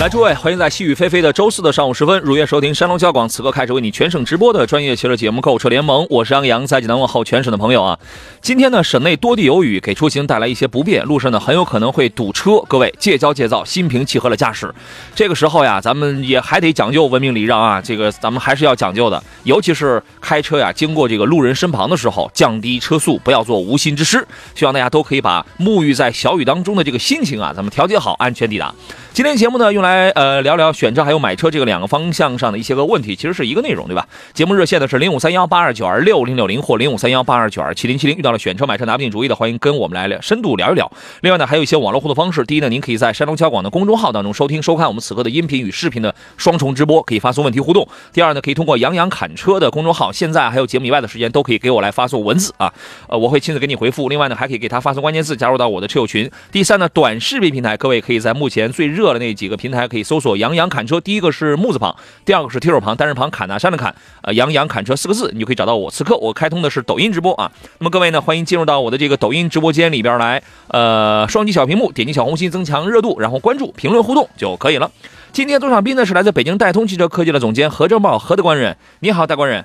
来，诸位，欢迎在细雨霏霏的周四的上午时分，如约收听山东交广此刻开始为你全省直播的专业汽车节目《购车联盟》，我是杨洋，在济南问候全省的朋友啊。今天呢，省内多地有雨，给出行带来一些不便，路上呢很有可能会堵车，各位戒骄戒躁，心平气和的驾驶。这个时候呀，咱们也还得讲究文明礼让啊，这个咱们还是要讲究的，尤其是开车呀，经过这个路人身旁的时候，降低车速，不要做无心之失。希望大家都可以把沐浴在小雨当中的这个心情啊，咱们调节好，安全抵达。今天节目呢，用来呃聊聊选车还有买车这个两个方向上的一些个问题，其实是一个内容，对吧？节目热线呢是零五三幺八二九二六零六零或零五三幺八二九二七零七零。遇到了选车买车拿不定主意的，欢迎跟我们来聊深度聊一聊。另外呢，还有一些网络互动方式。第一呢，您可以在山东交广的公众号当中收听收看我们此刻的音频与视频的双重直播，可以发送问题互动。第二呢，可以通过杨洋侃车的公众号，现在还有节目以外的时间都可以给我来发送文字啊，呃，我会亲自给你回复。另外呢，还可以给他发送关键字，加入到我的车友群。第三呢，短视频平台，各位可以在目前最热的那几个平台可以搜索“杨洋侃车”，第一个是木字旁，第二个是提手旁，单人旁，侃大山的侃，呃，杨洋侃车四个字，你就可以找到我。此刻我开通的是抖音直播啊，那么各位呢，欢迎进入到我的这个抖音直播间里边来，呃，双击小屏幕，点击小红心增强热度，然后关注、评论、互动就可以了。今天坐上宾呢是来自北京戴通汽车科技的总监何正茂，何的官人，你好，大官人。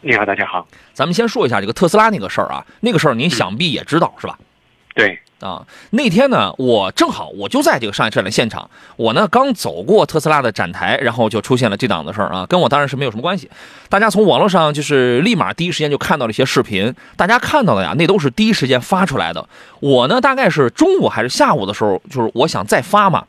你好，大家好。咱们先说一下这个特斯拉那个事儿啊，那个事儿您想必也知道、是吧？对，啊，那天呢，我正好我就在这个上海车展现场，我呢刚走过特斯拉的展台，然后就出现了这档子事儿啊，跟我当然是没有什么关系。大家从网络上就是立马第一时间就看到了一些视频，大家看到的呀，那都是第一时间发出来的。我呢大概是中午还是下午的时候，就是我想再发嘛，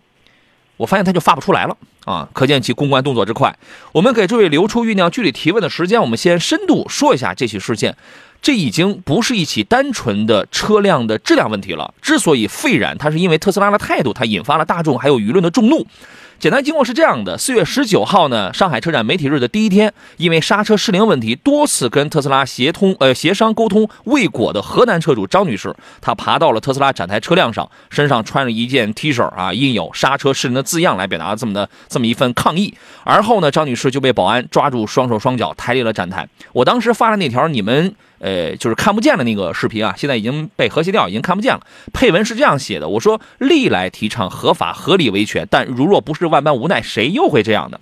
我发现它就发不出来了啊，可见其公关动作之快。我们给诸位留出酝酿具体提问的时间，我们先深度说一下这起事件。这已经不是一起单纯的车辆的质量问题了。之所以沸然，它是因为特斯拉的态度，它引发了大众还有舆论的众怒。简单经过是这样的：四月十九号呢，上海车展媒体日的第一天，因为刹车失灵问题，多次跟特斯拉协通呃协商沟通未果的河南车主张女士，她爬到了特斯拉展台车辆上，身上穿着一件 T 恤啊，印有刹车失灵的字样，来表达这么的这么一份抗议。而后呢，张女士就被保安抓住双手双脚，抬离了展台。我当时发的那条你们呃就是看不见的那个视频啊，现在已经被和谐掉，已经看不见了。配文是这样写的：我说历来提倡合法合理维权，但如若不是万般无奈，谁又会这样的？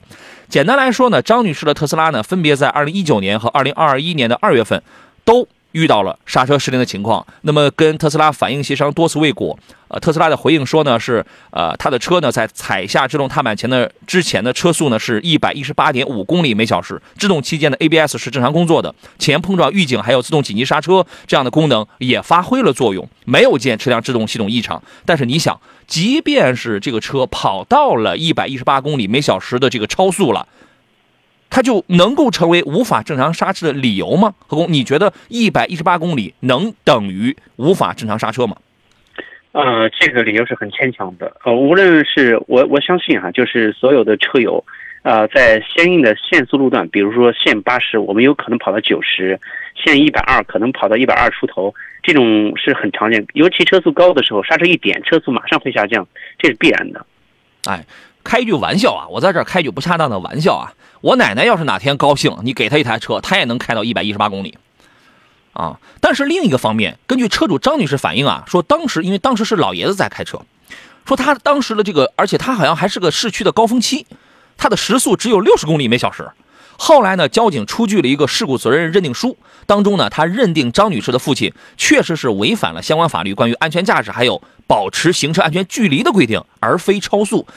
简单来说呢，张女士的特斯拉呢，分别在二零一九年和二零二一年的二月份都遇到了刹车失灵的情况。那么跟特斯拉反映协商多次未果。呃，特斯拉的回应说呢是，呃，他的车呢在踩下制动踏板前的之前的车速呢是一百一十八点五公里每小时，制动期间的 ABS 是正常工作的，前碰撞预警还有自动紧急刹车这样的功能也发挥了作用，没有见车辆制动系统异常。但是你想，即便是这个车跑到了一百一十八公里每小时的这个超速了。它就能够成为无法正常刹车的理由吗？何工，你觉得一百一十八公里能等于无法正常刹车吗？呃，这个理由是很牵强的。呃，无论是我我相信哈，就是所有的车友，呃，在相应的限速路段，比如说限八十，我们有可能跑到九十；限一百二，可能跑到一百二出头，这种是很常见。尤其车速高的时候，刹车一点，车速马上会下降，这是必然的。哎，开一句玩笑啊，我在这儿开句不恰当的玩笑啊。我奶奶要是哪天高兴，你给她一台车，她也能开到一百一十八公里。啊，但是另一个方面，根据车主张女士反映啊，说当时因为当时是老爷子在开车，说他当时的这个，而且他好像还是个市区的高峰期，他的时速只有六十公里每小时。后来呢，交警出具了一个事故责任认定书，当中呢，他认定张女士的父亲确实是违反了相关法律关于安全驾驶还有保持行车安全距离的规定，而非超速。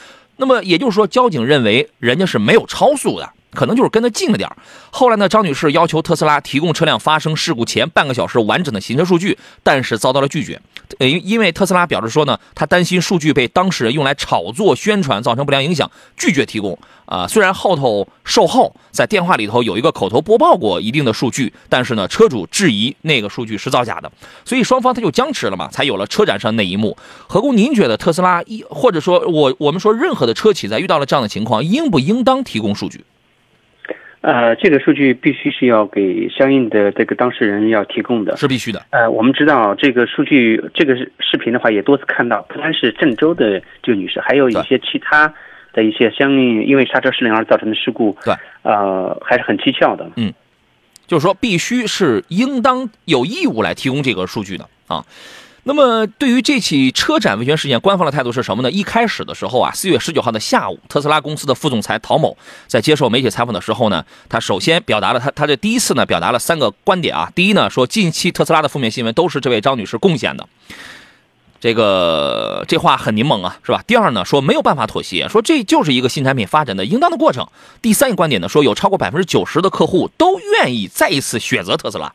那么也就是说，交警认为人家是没有超速的。可能就是跟得近了点。后来呢，张女士要求特斯拉提供车辆发生事故前半个小时完整的行车数据，但是遭到了拒绝。呃，因因为特斯拉表示说呢，他担心数据被当事人用来炒作宣传，造成不良影响，拒绝提供。啊，虽然后头售后在电话里头有一个口头播报过一定的数据，但是呢，车主质疑那个数据是造假的，所以双方他就僵持了嘛，才有了车展上那一幕。何工，您觉得特斯拉一或者说我我们说任何的车企在遇到了这样的情况，应不应当提供数据？呃，这个数据必须是要给相应的这个当事人要提供的。是必须的。呃，我们知道这个数据，这个是视频的话也多次看到，不单是郑州的这个女士，还有一些其他的一些相应因为刹车失灵而造成的事故。对，呃，还是很蹊跷的。嗯就是说，必须是应当有义务来提供这个数据的啊。那么，对于这起车展维权事件，官方的态度是什么呢？一开始的时候啊，四月十九号的下午，特斯拉公司的副总裁陶某在接受媒体采访的时候呢，他首先表达了他他的第一次呢表达了三个观点啊。第一呢，说近期特斯拉的负面新闻都是这位张女士贡献的，这个这话很柠檬啊，是吧？第二呢，说没有办法妥协，说这就是一个新产品发展的应当的过程。第三个观点呢，说有超过百分之九十的客户都愿意再一次选择特斯拉，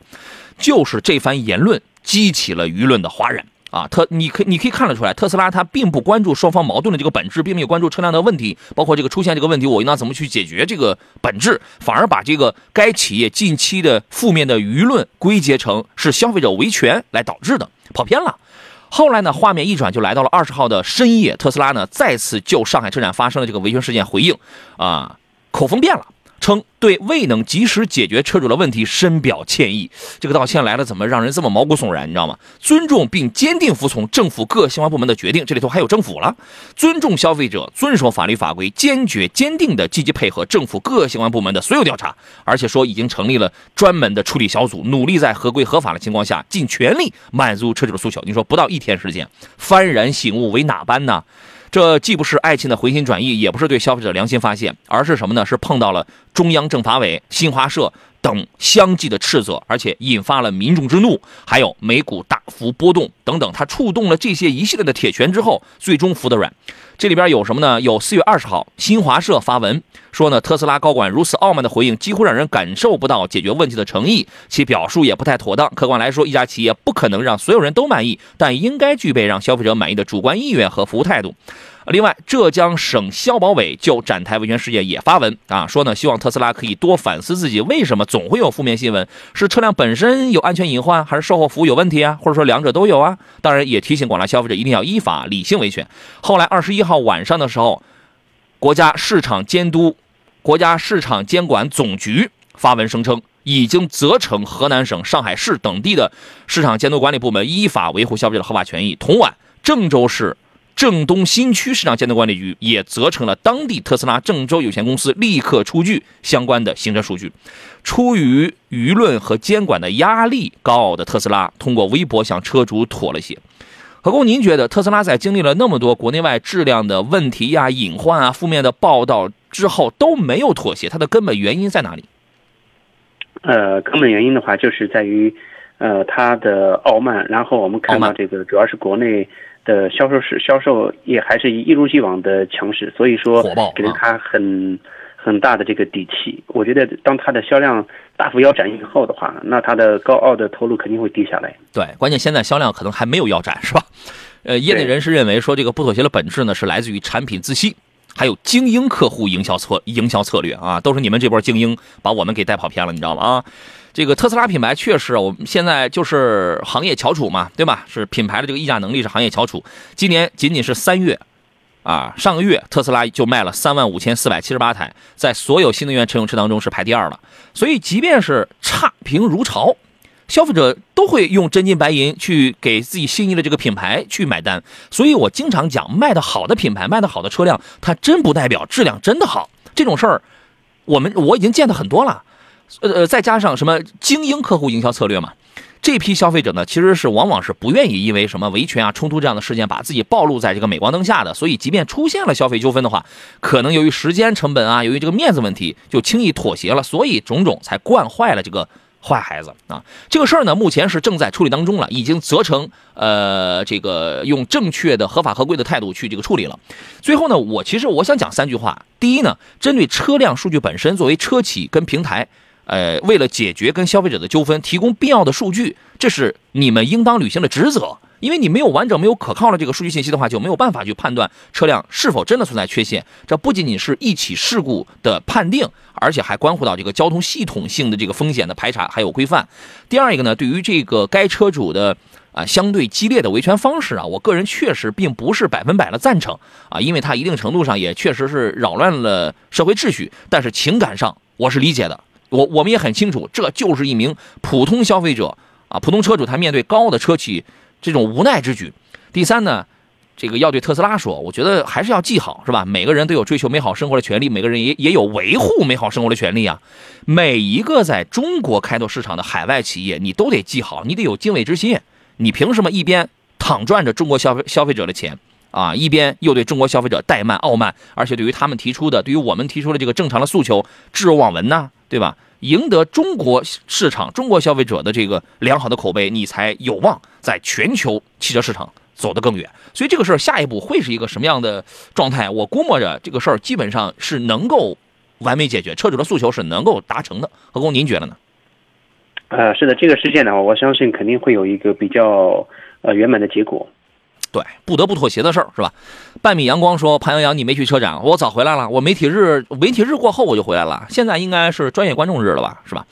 就是这番言论激起了舆论的哗然。啊，特你可你可以看得出来，特斯拉它并不关注双方矛盾的这个本质，并没有关注车辆的问题，包括这个出现这个问题，我应当怎么去解决这个本质，反而把这个该企业近期的负面的舆论归结成是消费者维权来导致的，跑偏了。后来呢，画面一转就来到了二十号的深夜，特斯拉呢再次就上海车展发生的这个维权事件回应，啊，口风变了。称对未能及时解决车主的问题深表歉意。这个道歉来了，怎么让人这么毛骨悚然？你知道吗？尊重并坚定服从政府各相关部门的决定，这里头还有政府了。尊重消费者，遵守法律法规，坚决坚定的积极配合政府各相关部门的所有调查。而且说已经成立了专门的处理小组，努力在合规合法的情况下，尽全力满足车主的诉求。你说不到一天时间，幡然醒悟为哪般呢？这既不是爱情的回心转意，也不是对消费者良心发现，而是什么呢？是碰到了中央政法委、新华社等相继的斥责，而且引发了民众之怒，还有美股大幅波动等等。它触动了这些一系列的铁拳之后，最终服的软。这里边有什么呢？有四月二十号，新华社发文说呢，特斯拉高管如此傲慢的回应，几乎让人感受不到解决问题的诚意，其表述也不太妥当。客观来说，一家企业不可能让所有人都满意，但应该具备让消费者满意的主观意愿和服务态度。另外，浙江省消保委就展台维权事件也发文啊，说呢，希望特斯拉可以多反思自己为什么总会有负面新闻，是车辆本身有安全隐患，还是售后服务有问题啊？或者说两者都有啊？当然，也提醒广大消费者一定要依法理性维权。后来二十一号晚上的时候，国家市场监督、国家市场监管总局发文声称，已经责成河南省、上海市等地的市场监督管理部门依法维护消费者的合法权益。同晚，郑州市。郑东新区市场监督管理局也责成了当地特斯拉郑州有限公司立刻出具相关的行车数据。出于舆论和监管的压力，高傲的特斯拉通过微博向车主妥了协。何工，您觉得特斯拉在经历了那么多国内外质量的问题呀、隐患啊、负面的报道之后都没有妥协，它的根本原因在哪里？呃，根本原因的话，就是在于，呃，它的傲慢。然后我们看到这个，主要是国内的销售是销售也还是一如既往的强势，所以说给了他很很大的这个底气。我觉得当它的销量大幅腰斩以后的话，那它的高傲的投入肯定会低下来。对，关键现在销量可能还没有腰斩，是吧？呃，业内人士认为说，这个不妥协的本质呢，是来自于产品自信，还有精英客户营销策营销策略啊，都是你们这波精英把我们给带跑偏了，你知道吗？啊，这个特斯拉品牌确实，我们现在就是行业翘楚嘛，对吧？是品牌的这个溢价能力是行业翘楚。今年仅仅是三月，啊，上个月特斯拉就卖了三万五千四百七十八台，在所有新能源乘用车当中是排第二了。所以，即便是差评如潮，消费者都会用真金白银去给自己心仪的这个品牌去买单。所以我经常讲，卖的好的品牌，卖的好的车辆，它真不代表质量真的好。这种事儿，我们我已经见的很多了。呃呃，再加上什么精英客户营销策略嘛，这批消费者呢，其实是往往是不愿意因为什么维权啊、冲突这样的事件，把自己暴露在这个镁光灯下的。所以，即便出现了消费纠纷的话，可能由于时间成本啊，由于这个面子问题，就轻易妥协了。所以，种种才惯坏了这个坏孩子啊！这个事儿呢，目前是正在处理当中了，已经责成呃这个用正确的、合法合规的态度去这个处理了。最后呢，我其实我想讲三句话。第一呢，针对车辆数据本身，作为车企跟平台，呃，为了解决跟消费者的纠纷，提供必要的数据，这是你们应当履行的职责。因为你没有完整、没有可靠的这个数据信息的话，就没有办法去判断车辆是否真的存在缺陷。这不仅仅是一起事故的判定，而且还关乎到这个交通系统性的这个风险的排查还有规范。第二一个呢，对于这个该车主的啊相对激烈的维权方式啊，我个人确实并不是百分百的赞成啊，因为它一定程度上也确实是扰乱了社会秩序。但是情感上我是理解的，我我们也很清楚，这就是一名普通消费者啊，普通车主他面对高的车企。这种无奈之举。第三呢，这个要对特斯拉说，我觉得还是要记好，是吧？每个人都有追求美好生活的权利，每个人也也有维护美好生活的权利啊。每一个在中国开拓市场的海外企业，你都得记好，你得有敬畏之心。你凭什么一边躺赚着中国消费消费者的钱啊，一边又对中国消费者怠慢傲慢，而且对于他们提出的，对于我们提出的这个正常的诉求置若罔闻呢？对吧？赢得中国市场、中国消费者的这个良好的口碑，你才有望在全球汽车市场走得更远。所以这个事儿下一步会是一个什么样的状态？我估摸着这个事儿基本上是能够完美解决，车主的诉求是能够达成的。何工，您觉得呢？呃，是的，这个事件呢，我相信肯定会有一个比较呃圆满的结果。对，不得不妥协的事儿是吧？半米阳光说：“潘阳阳，你没去车展，我早回来了。我媒体日，媒体日过后我就回来了。现在应该是专业观众日了吧？是吧？”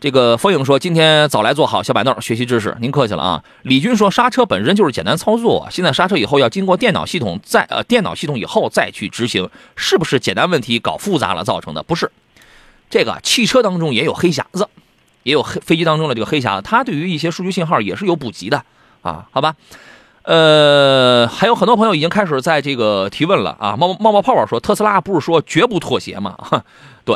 这个风影说：“今天早来坐好小板凳学习知识，您客气了啊。”李军说：“刹车本身就是简单操作，现在刹车以后要经过电脑系统再呃电脑系统以后再去执行，是不是简单问题搞复杂了造成的？不是，这个汽车当中也有黑匣子，也有黑飞机当中的这个黑匣子，它对于一些数据信号也是有补给的啊，好吧？”呃，还有很多朋友已经开始在这个提问了啊！冒冒冒泡泡说，特斯拉不是说绝不妥协吗？对，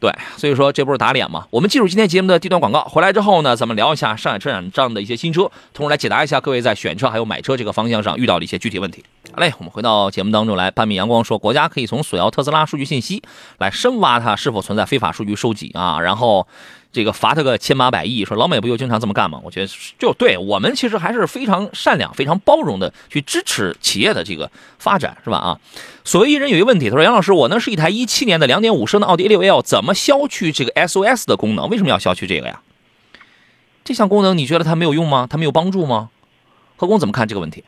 对，所以说这不是打脸吗？我们进入今天节目的地段广告，回来之后呢，咱们聊一下上海车展上的一些新车，同时来解答一下各位在选车还有买车这个方向上遇到的一些具体问题。好嘞，我们回到节目当中来。半米阳光说，国家可以从索要特斯拉数据信息来深挖它是否存在非法数据收集啊，然后。这个罚他个千八百亿，说老美不就经常这么干吗？我觉得就对我们其实还是非常善良、非常包容的去支持企业的这个发展，是吧？啊，所谓一人有一个问题，他说杨老师，我呢是一台一七年的两点五升的奥迪 A6L，怎么消去这个 SOS 的功能？为什么要消去这个呀？这项功能你觉得它没有用吗？它没有帮助吗？何工怎么看这个问题？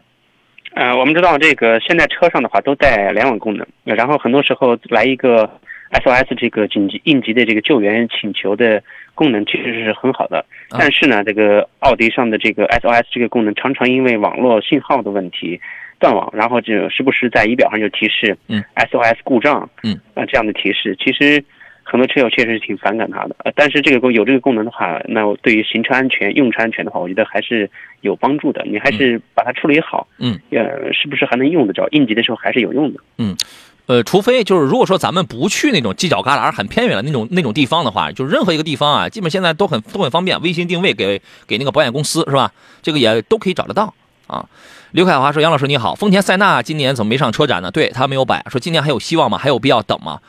呃，我们知道这个现在车上的话都带联网功能，然后很多时候来一个 SOS 这个紧急应急的这个救援请求的。功能确实是很好的，但是呢，这个奥迪上的这个 SOS 这个功能常常因为网络信号的问题断网，然后就时不时在仪表上就提示，嗯，SOS 故障，嗯，啊这样的提示，其实很多车友确实是挺反感它的。呃，但是这个功有这个功能的话，那对于行车安全、用车安全的话，我觉得还是有帮助的。你还是把它处理好，嗯，呃，是不是还能用得着？应急的时候还是有用的，嗯。呃，除非就是如果说咱们不去那种犄角旮旯、很偏远的那种那种地方的话，就任何一个地方啊，基本现在都很都很方便，微信定位给给那个保险公司是吧？这个也都可以找得到啊。刘凯华说：“杨老师你好，丰田塞纳今年怎么没上车展呢？对他没有摆，说今年还有希望吗？还有必要等吗？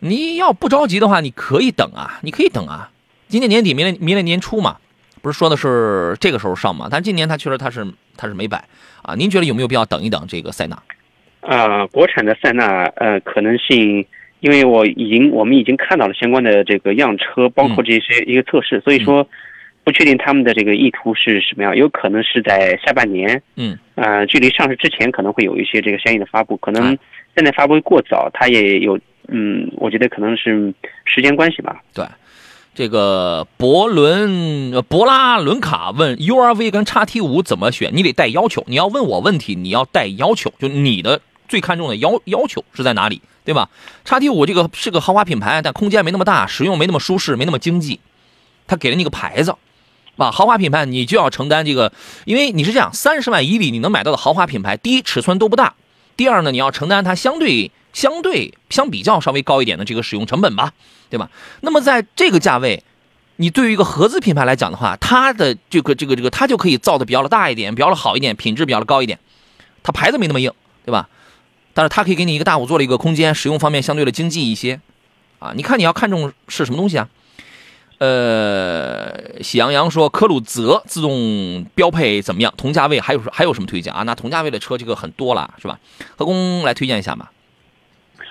你要不着急的话，你可以等啊，你可以等啊。今年年底、明年明年年初嘛，不是说的是这个时候上吗？但今年他确实他是他是没摆啊。您觉得有没有必要等一等这个塞纳？”啊，国产的塞纳，呃，可能性，因为我已经我们已经看到了相关的这个样车，包括这些一个测试，所以说不确定他们的这个意图是什么样，有可能是在下半年，嗯，呃，距离上市之前可能会有一些这个相应的发布，可能现在发布过早，它也有，嗯，我觉得可能是时间关系吧。对，这个博伦博拉伦卡问 URV 跟叉 T 五怎么选？你得带要求，你要问我问题，你要带要求，就你的。最看重的要要求是在哪里，对吧？叉 T 五这个是个豪华品牌，但空间没那么大，使用没那么舒适，没那么经济。他给了你个牌子，啊，豪华品牌你就要承担这个，因为你是这样，三十万以里你能买到的豪华品牌，第一尺寸都不大，第二呢，你要承担它相对相对相比较稍微高一点的这个使用成本吧，对吧？那么在这个价位，你对于一个合资品牌来讲的话，它的这个这个这个它就可以造的比较的大一点，比较的好一点，品质比较的高一点，它牌子没那么硬，对吧？但是它可以给你一个大五座的一个空间，使用方面相对的经济一些，啊，你看你要看中是什么东西啊？呃，喜羊羊说科鲁泽自动标配怎么样？同价位还有还有什么推荐啊？那同价位的车这个很多了，是吧？何工来推荐一下吧。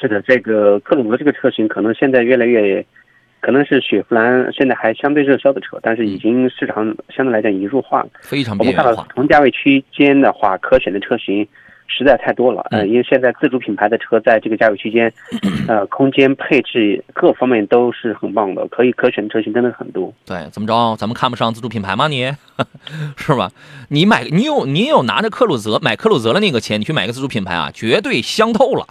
是的，这个科鲁泽这个车型可能现在越来越，可能是雪佛兰现在还相对热销的车，但是已经市场相对来讲已经弱化了。非常我们看到。同价位区间的话，可选的车型实在太多了。呃，嗯因为现在自主品牌的车在这个价位区间，呃，空间配置各方面都是很棒的，可以可选的车型真的很多。对，怎么着？咱们看不上自主品牌吗？你 是吧？你买你有你有拿着克鲁泽买克鲁泽的那个钱，你去买个自主品牌啊，绝对香透了，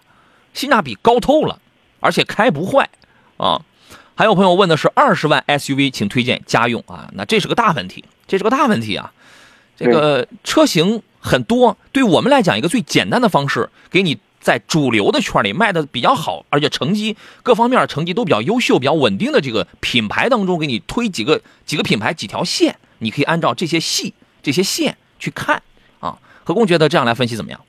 性价比高透了，而且开不坏啊。还有朋友问的是二十万 SUV，请推荐家用啊，那这是个大问题，这是个大问题啊。这个车型很多，对我们来讲，一个最简单的方式，给你在主流的圈里卖的比较好，而且成绩各方面成绩都比较优秀、比较稳定的这个品牌当中，给你推几个几个品牌几条线，你可以按照这些系、这些线去看啊。何工觉得这样来分析怎么样？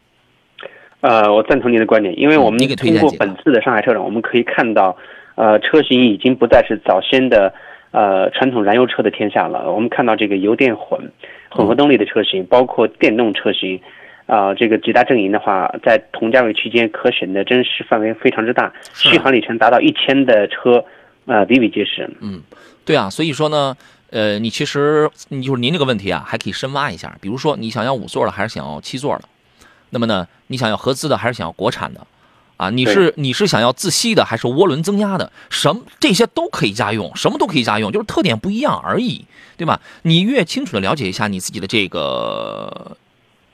呃，我赞同您的观点，因为我们嗯你给推通荐过本次的上海车展，我们可以看到，呃，车型已经不再是早先的呃传统燃油车的天下了。我们看到这个油电混混合动力的车型，包括电动车型，啊、这个几大阵营的话，在同价位区间可选的真实范围非常之大，续航里程达到一千的车，呃，比比皆是。嗯对啊，所以说呢，呃，你其实你就是您这个问题啊，还可以深挖一下。比如说，你想要五座的，还是想要七座的？那么呢，你想要合资的，还是想要国产的？啊，你是你是想要自吸的，还是涡轮增压的？什么这些都可以家用，什么都可以家用，就是特点不一样而已，对吧？你越清楚的了解一下你自己的这个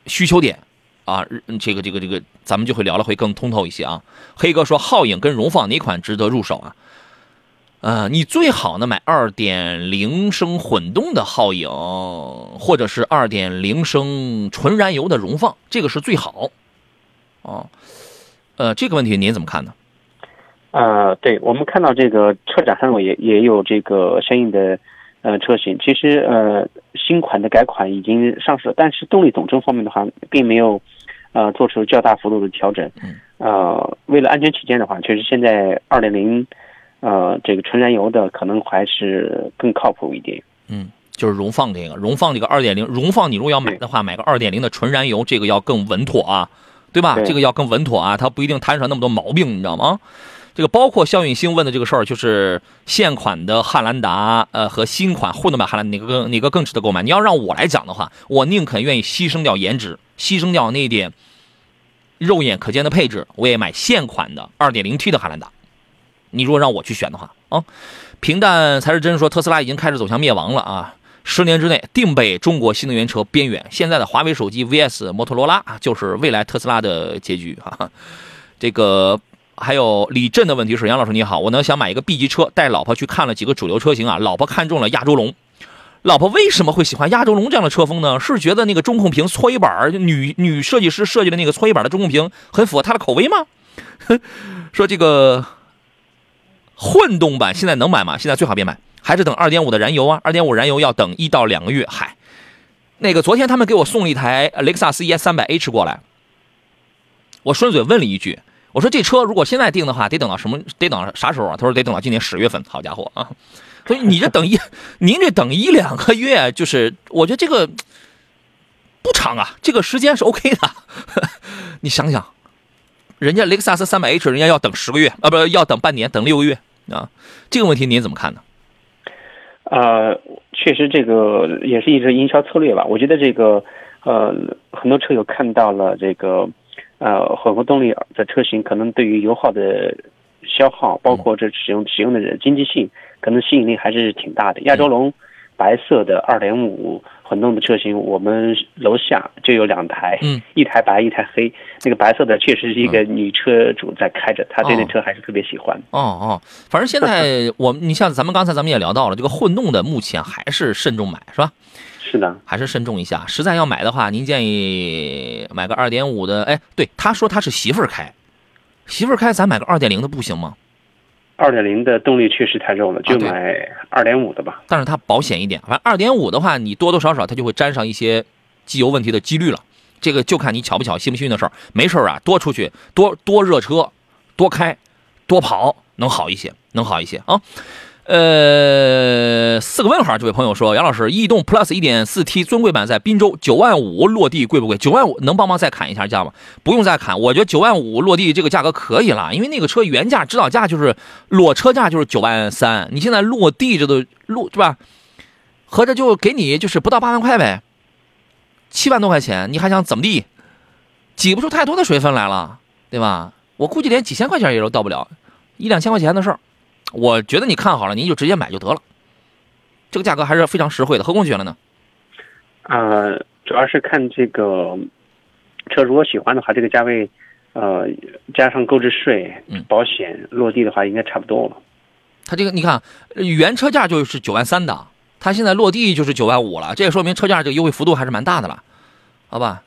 需求点啊，嗯这个这个这个，咱们就会聊的会更通透一些啊。黑哥说，皓影跟荣放哪款值得入手啊？呃，你最好呢买二点零升混动的皓影，或者是二点零升纯燃油的荣放，这个是最好。哦，呃，这个问题您怎么看呢？呃，对，我们看到这个车展上也也有这个相应的呃车型。其实呃新款的改款已经上市了，但是动力总成方面的话，并没有呃做出较大幅度的调整。嗯。呃，为了安全起见的话，确实现在二点零呃这个纯燃油的可能还是更靠谱一点。嗯，就是荣放这个，荣放这个二点零，荣放你如果要买的话，买个二点零的纯燃油，这个要更稳妥啊，对吧？对这个要更稳妥啊，它不一定摊上那么多毛病，你知道吗？这个包括肖允星问的这个事儿，就是现款的汉兰达，呃，和新款混动版汉兰哪个更哪个更值得购买？你要让我来讲的话，我宁肯愿意牺牲掉颜值，牺牲掉那一点肉眼可见的配置，我也买现款的 2.0T 的汉兰达。你如果让我去选的话啊，平淡才是真说特斯拉已经开始走向灭亡了啊！十年之内定被中国新能源车边缘。现在的华为手机 VS 摩托罗拉就是未来特斯拉的结局哈、这个还有李震的问题是：杨老师你好，我呢想买一个 B 级车，带老婆去看了几个主流车型啊，老婆看中了亚洲龙。老婆为什么会喜欢亚洲龙这样的车风呢？是觉得那个中控屏搓衣板女女设计师设计的那个搓衣板的中控屏很符合她的口味吗？说这个混动版现在能买吗？现在最好别买，还是等2.5的燃油啊。2.5燃油要等一到两个月。嗨，那个昨天他们给我送了一台雷克萨斯 ES 3 0 0 H 过来，我顺嘴问了一句，我说这车如果现在定的话，得等到什么？得等到啥时候啊？他说得等到今年十月份。好家伙啊！所以你这等一，您这等一两个月，就是我觉得这个不长啊，这个时间是 OK 的。你想想，人家雷克萨斯 300H 人家要等十个月啊，不要等半年，等六个月啊，这个问题您怎么看呢？呃，确实这个也是一直营销策略吧。我觉得这个呃，很多车友看到了这个呃混合动力的车型，可能对于油耗的消耗，包括这使用使用的人经济性，可能吸引力还是挺大的。亚洲龙白色的2.5混动的车型，我们楼下就有两台，嗯，一台白，一台黑。那个白色的确实是一个女车主在开着，她对那哦车还是特别喜欢。哦哦，反正现在 我你像咱们刚才咱们也聊到了，这个混动的目前还是慎重买是吧？是的，还是慎重一下。实在要买的话，您建议买个二点五的。哎，对，他说他是媳妇儿开，媳妇儿开，咱买个二点零的不行吗？二点零的动力确实太肉了，就买二点五的吧。但是它保险一点。反正二点五的话，你多多少少它就会沾上一些机油问题的几率了。这个就看你巧不巧、幸不幸运的事儿。没事儿啊，多出去，多多热车，多开，多跑，能好一些，能好一些啊。呃，四个问号，这位朋友说，杨老师，逸动 Plus 1.4T 尊贵版在滨州九万五落地贵不贵？九万五能帮忙再砍一下价吗？不用再砍，我觉得九万五落地这个价格可以了，因为那个车原价指导价就是裸车价就是九万三，你现在落地这都落是吧？合着就给你就是不到八万块呗，七万多块钱，你还想怎么地？挤不出太多的水分来了，对吧？我估计连几千块钱也都到不了，一两千块钱的事儿。我觉得你看好了，您就直接买就得了，这个价格还是非常实惠的。何工觉得呢？呃，主要是看这个车，如果喜欢的话，这个价位，呃，加上购置税嗯、保险，落地的话应该差不多了。它这个你看，原车价就是九万三的，它现在落地就是九万五了，这也说明车价这个优惠幅度还是蛮大的了，好吧？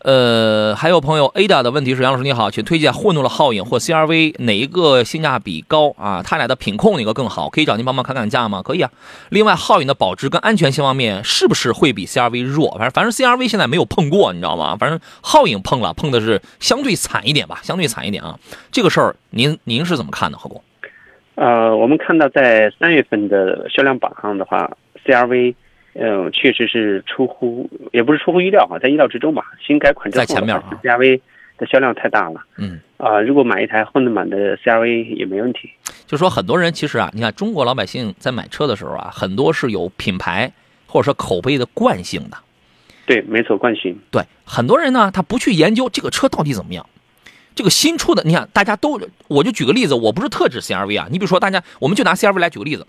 呃，还有朋友 Ada 的问题是，杨老师你好，请推荐混动的皓影或 CRV 哪一个性价比高啊？它俩的品控哪个更好？可以找您帮忙砍砍价吗？可以啊。另外，皓影的保值跟安全性方面是不是会比 CRV 弱？反正反正 CRV 现在没有碰过，你知道吗？反正皓影碰了，碰的是相对惨一点吧，相对惨一点啊。这个事儿您您是怎么看的，何工？呃，我们看到在三月份的销量榜上的话，CRV，呃，确实是出乎，也不是出乎意料哈，在意料之中吧。新改款之后在前面啊，CRV 的销量太大了嗯。啊、如果买一台混动版的 CRV 也没问题。就说很多人其实啊，你看中国老百姓在买车的时候啊，很多是有品牌或者说口碑的惯性的。对，没错，惯性。对，很多人呢，他不去研究这个车到底怎么样。这个新出的，你看大家都，我就举个例子，我不是特指 CRV 啊，你比如说大家，我们就拿 CRV 来举个例子，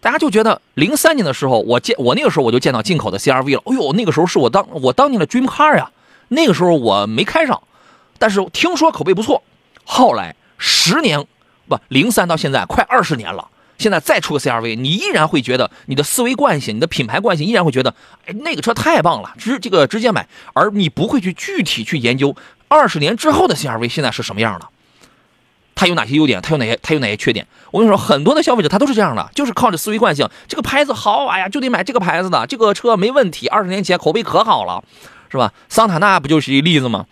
大家就觉得零三年的时候，我见我那个时候我就见到进口的 CRV 了，哎呦，那个时候是我当我当年的 dream car 呀，那个时候我没开上，但是听说口碑不错，后来十年不零三到现在快二十年了。现在再出个 CRV，你依然会觉得你的思维惯性、你的品牌惯性依然会觉得，哎，那个车太棒了，直这个直接买，而你不会去具体去研究二十年之后的 CRV 现在是什么样的，它有哪些优点，它有哪些它有哪些缺点。我跟你说，很多的消费者他都是这样的，就是靠着思维惯性，这个牌子好，哎呀，就得买这个牌子的，这个车没问题，二十年前口碑可好了，是吧？桑塔纳不就是一例子吗？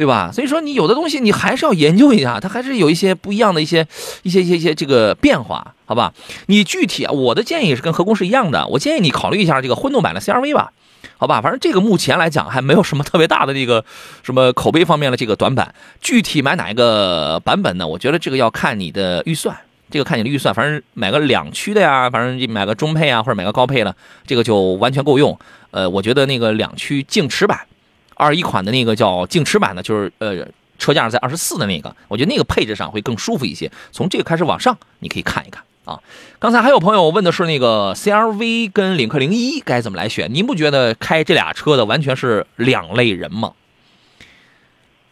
对吧？所以说你有的东西你还是要研究一下，它还是有一些不一样的一些一些一些一些这个变化，好吧？你具体啊，我的建议是跟何工是一样的，我建议你考虑一下这个混动版的 CRV 吧，好吧？反正这个目前来讲还没有什么特别大的这个什么口碑方面的这个短板，具体买哪一个版本呢？我觉得这个要看你的预算。这个看你的预算，反正买个两驱的呀，反正买个中配啊，或者买个高配的，这个就完全够用。呃，我觉得那个两驱净驰版，二一款的那个叫净驰版的，就是呃车价在二十四的那个，我觉得那个配置上会更舒服一些。从这个开始往上，你可以看一看啊。刚才还有朋友问的是那个 CRV 跟领克零一该怎么来选？您不觉得开这俩车的完全是两类人吗？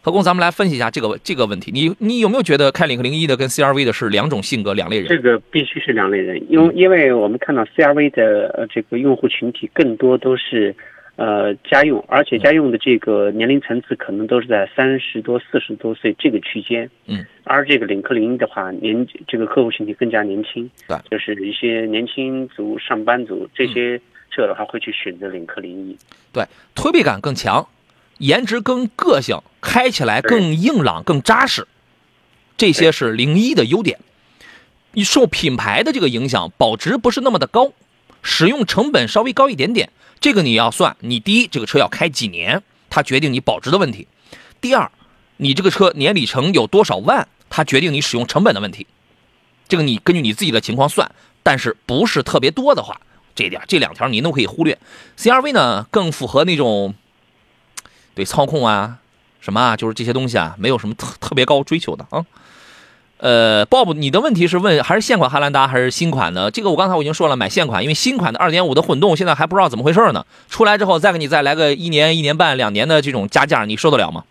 何工，咱们来分析一下这个这个问题。你你有没有觉得开领克零一的跟 CRV 的是两种性格、两类人？这个必须是两类人，因为因为我们看到 CRV 的呃这个用户群体更多都是呃家用，而且家用的这个年龄层次可能都是在三十多、四十多岁这个区间。嗯，而这个领克零一的话，年这个客户群体更加年轻，对，就是一些年轻族、上班族这些车的话会去选择领克零一。对，推背感更强，颜值更个性，开起来更硬朗、更扎实，这些是零一的优点。你受品牌的这个影响，保值不是那么的高，使用成本稍微高一点点。这个你要算，你第一，这个车要开几年，它决定你保值的问题；第二，你这个车年里程有多少万，它决定你使用成本的问题。这个你根据你自己的情况算，但是不是特别多的话，这点这两条您都可以忽略。CRV 呢更符合那种对操控啊什么啊，就是这些东西啊，没有什么特特别高追求的啊。呃，Bob，你的问题是问还是现款汉兰达还是新款的？这个我刚才我已经说了，买现款，因为新款的2.5的混动现在还不知道怎么回事呢。出来之后再给你再来个一年、一年半、两年的这种加价，你受得了吗？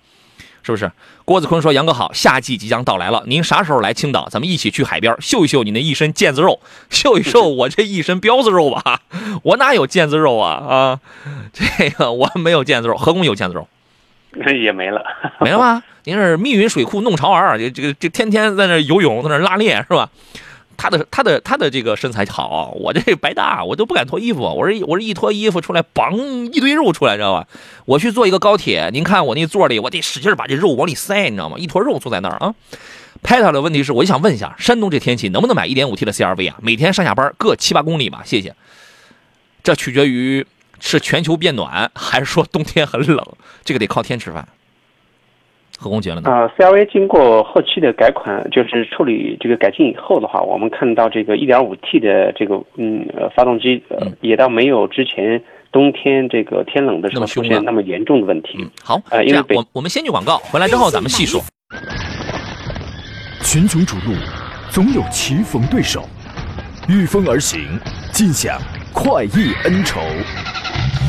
是不是？郭子坤说：“杨哥好，夏季即将到来了，您啥时候来青岛？咱们一起去海边秀一秀你那一身腱子肉，秀一秀我这一身膘子肉吧。我哪有腱子肉啊啊？这个我没有腱子肉，何工有腱子肉。” 也没了，没了吗？您是密云水库弄潮儿，这这个这天天在那游泳，在那拉练是吧？他的他的他的这个身材好，我这白搭，我都不敢脱衣服，我这我这一脱衣服出来，梆一堆肉出来，知道吧？我去坐一个高铁，您看我那座里，我得使劲把这肉往里塞，你知道吗？一坨肉坐在那儿啊。拍他的问题是，我就想问一下，山东这天气能不能买 1.5T 的 CRV 啊？每天上下班各七八公里吧，谢谢。这取决于是全球变暖，还是说冬天很冷，这个得靠天吃饭。何工觉得呢？啊、c r v 经过后期的改款，就是处理这个改进以后的话，我们看到这个 1.5T 的这个嗯呃发动机，呃嗯也倒没有之前冬天这个天冷的时候出现那么严重的问题。嗯，好，呃因为北这样我我们先去广告，回来之后咱们细说。群雄逐鹿，总有棋逢对手，御风而行，尽享快意恩仇。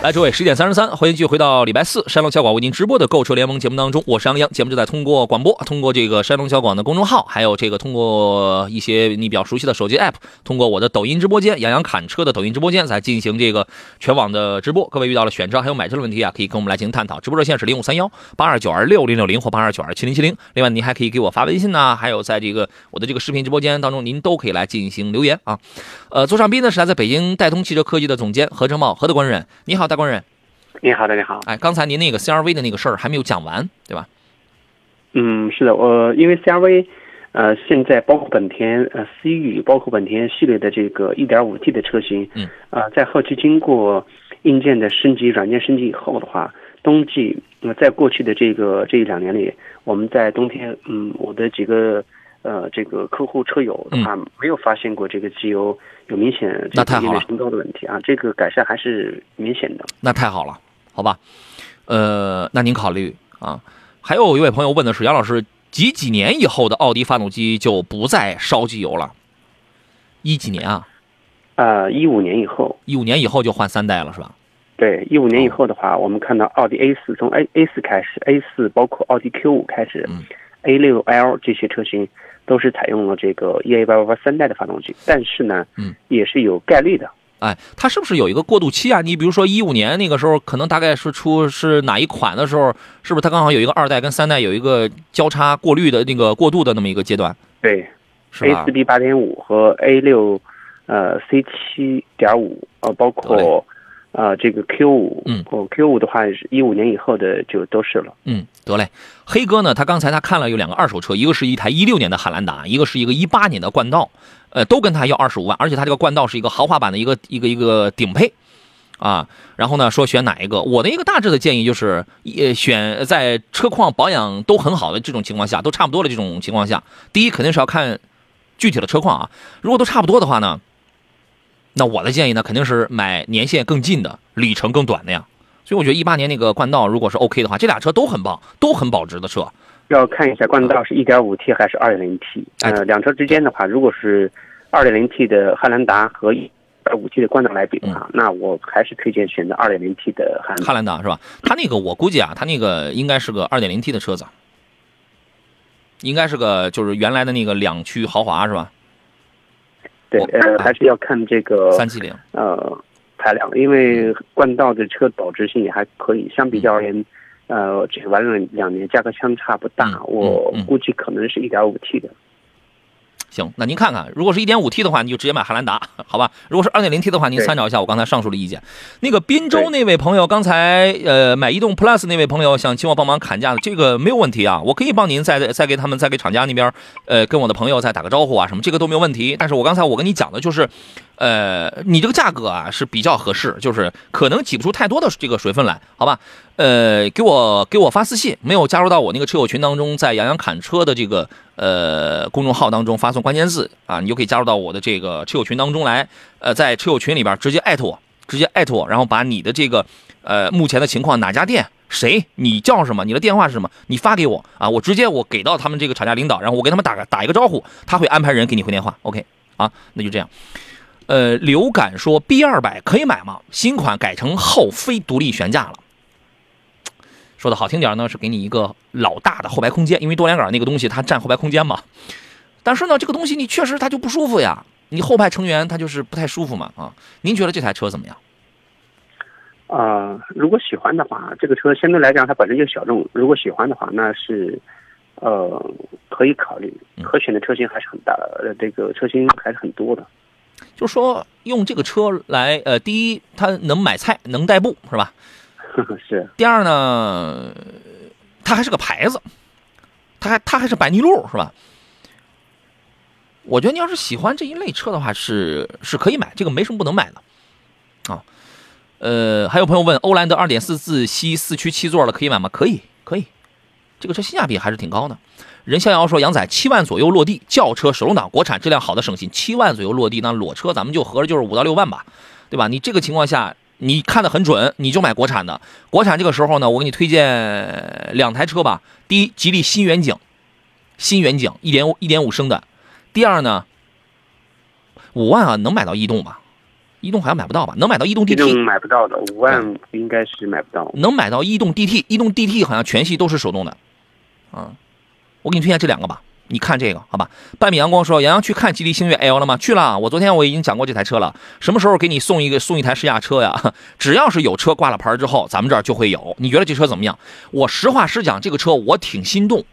来，诸位，十点三十三，欢迎继续回到礼拜四山东小广为您直播的购车联盟节目当中，我是杨洋。节目正在通过广播，通过这个山东小广的公众号，还有这个通过一些你比较熟悉的手机 app，通过我的抖音直播间杨洋侃车的抖音直播间来进行这个全网的直播。各位遇到了选车还有买车的问题啊，可以跟我们来进行探讨。直播热线是零五三幺八二九二六零六零或八二九二七零七零。另外，您还可以给我发微信呐、还有在这个我的这个视频直播间当中，您都可以来进行留言啊。呃，座上宾呢是来自北京戴通汽车科技的总监何成茂，何大官人，你好，大官人。你好，大家好。哎，刚才您那个 CRV 的那个事儿还没有讲完，对吧？嗯，是的，我因为 CRV，呃，现在包括本田呃思域，包括本田系列的这个 1.5T 的车型，嗯，呃，在后期经过硬件的升级、软件升级以后的话，冬季呃，在过去的这个这一两年里，我们在冬天，嗯，我的几个呃这个客户车友的话，没有发现过这个机油有明显这个那太好了升高的问题啊，这个改善还是明显的。那太好了，好吧？呃，那您考虑啊。还有一位朋友问的是，杨老师，几几年以后的奥迪发动机就不再烧机油了？一几年啊？呃，一五年以后，一五年以后就换三代了，是吧？对，一五年以后的话，我们看到奥迪 A 四从 A A 四开始，A 四包括奥迪 Q 五开始、嗯 a 六 L 这些车型都是采用了这个 EA 八八八三代的发动机，但是呢，嗯，也是有概率的。哎，它是不是有一个过渡期啊？你比如说一五年那个时候，可能大概是出是哪一款的时候，是不是它刚好有一个二代跟三代有一个交叉过滤的那个过渡的那么一个阶段，对是，A 吧四 B 八点五和 A 六呃 C 七点五，呃，包括呃这个 Q 五，嗯哦，Q 五的话是一五年以后的就都是了。嗯，得嘞。黑哥呢，他刚才他看了有两个二手车，一个是一台一六年的汉兰达，一个是一个一八年的冠道，呃，都跟他要二十五万，而且他这个冠道是一个豪华版的一个一个一个顶配，啊，然后呢说选哪一个？我的一个大致的建议就是，呃，选在车况保养都很好的这种情况下，都差不多的这种情况下，第一肯定是要看具体的车况啊，如果都差不多的话呢，那我的建议呢肯定是买年限更近的，里程更短的呀。所以我觉得一八年那个冠道如果是 OK 的话，这俩车都很棒，都很保值的车。要看一下冠道是一点五 T 还是 2.0T。哎呃，两车之间的话，如果是二点零 T 的汉兰达和 1.5T 的冠道来比的话，那我还是推荐选择二点零 T 的汉兰达。汉兰达是吧？它那个我估计啊，它那个应该是个二点零 T 的车子，应该是个就是原来的那个两驱豪华是吧？对，呃，还是要看这个三七零。呃排量，因为冠道的车保值性也还可以，相比较而言，呃，这个完了两年价格相差不大，嗯我估计可能是一点五 T 的。行，那您看看，如果是一点五 T 的话，你就直接买汉兰达，好吧？如果是二点零 T 的话，您参照一下我刚才上述的意见。那个滨州那位朋友，刚才呃买移动 Plus 那位朋友想请我帮忙砍价的，这个没有问题啊，我可以帮您再再给他们再给厂家那边呃跟我的朋友再打个招呼啊什么，这个都没有问题。但是我刚才我跟你讲的就是，呃，你这个价格啊是比较合适，就是可能挤不出太多的这个水分来，好吧？呃，给我给我发私信，没有加入到我那个车友群当中，在杨洋侃车的这个呃公众号当中发送关键字啊，你就可以加入到我的这个车友群当中来。呃，在车友群里边直接艾特我，直接艾特我，然后把你的这个呃目前的情况，哪家店，谁，你叫什么，你的电话是什么，你发给我啊，我直接我给到他们这个厂家领导，然后我给他们打个打一个招呼，他会安排人给你回电话。OK 啊，那就这样。呃，流感说 B 二百可以买吗？新款改成后非独立悬架了。说的好听点呢，是给你一个老大的后排空间，因为多连杆那个东西它占后排空间嘛。但是呢，这个东西你确实它就不舒服呀。你后排成员他就是不太舒服嘛啊。您觉得这台车怎么样？啊、如果喜欢的话，这个车相对来讲它本身就小众，如果喜欢的话，那是呃可以考虑，可选的车型还是很大的，呃，这个车型还是很多的。就是说用这个车来，呃，第一它能买菜，能代步是吧？是第二呢，它还是个牌子，它还它还是百尼路是吧？我觉得你要是喜欢这一类车的话，是是可以买，这个没什么不能买的，啊，呃，还有朋友问，欧蓝德2.4自吸四驱七座的可以买吗？可以，可以，这个车性价比还是挺高的。任逍遥说，杨仔七万左右落地，轿车手动挡，国产质量好的省心，七万左右落地，那裸车咱们就合着就是五到六万吧，对吧？你这个情况下，你看得很准，你就买国产的。国产这个时候呢，我给你推荐两台车吧。第一，吉利新远景，新远景一点一点五升的。第二呢，五万啊，能买到逸动吧？逸动好像买不到吧？能买到逸动 DT，买不到的，五万应该是买不到。能买到逸动 DT，逸动 DT 好像全系都是手动的，啊，我给你推荐这两个吧，你看这个好吧？半米阳光说，杨洋去看吉利星越 L 了吗？去了，我昨天我已经讲过这台车了，什么时候给你送一个送一台试驾车呀？只要是有车挂了牌之后，咱们这儿就会有。你觉得这车怎么样？我实话实讲，这个车我挺心动，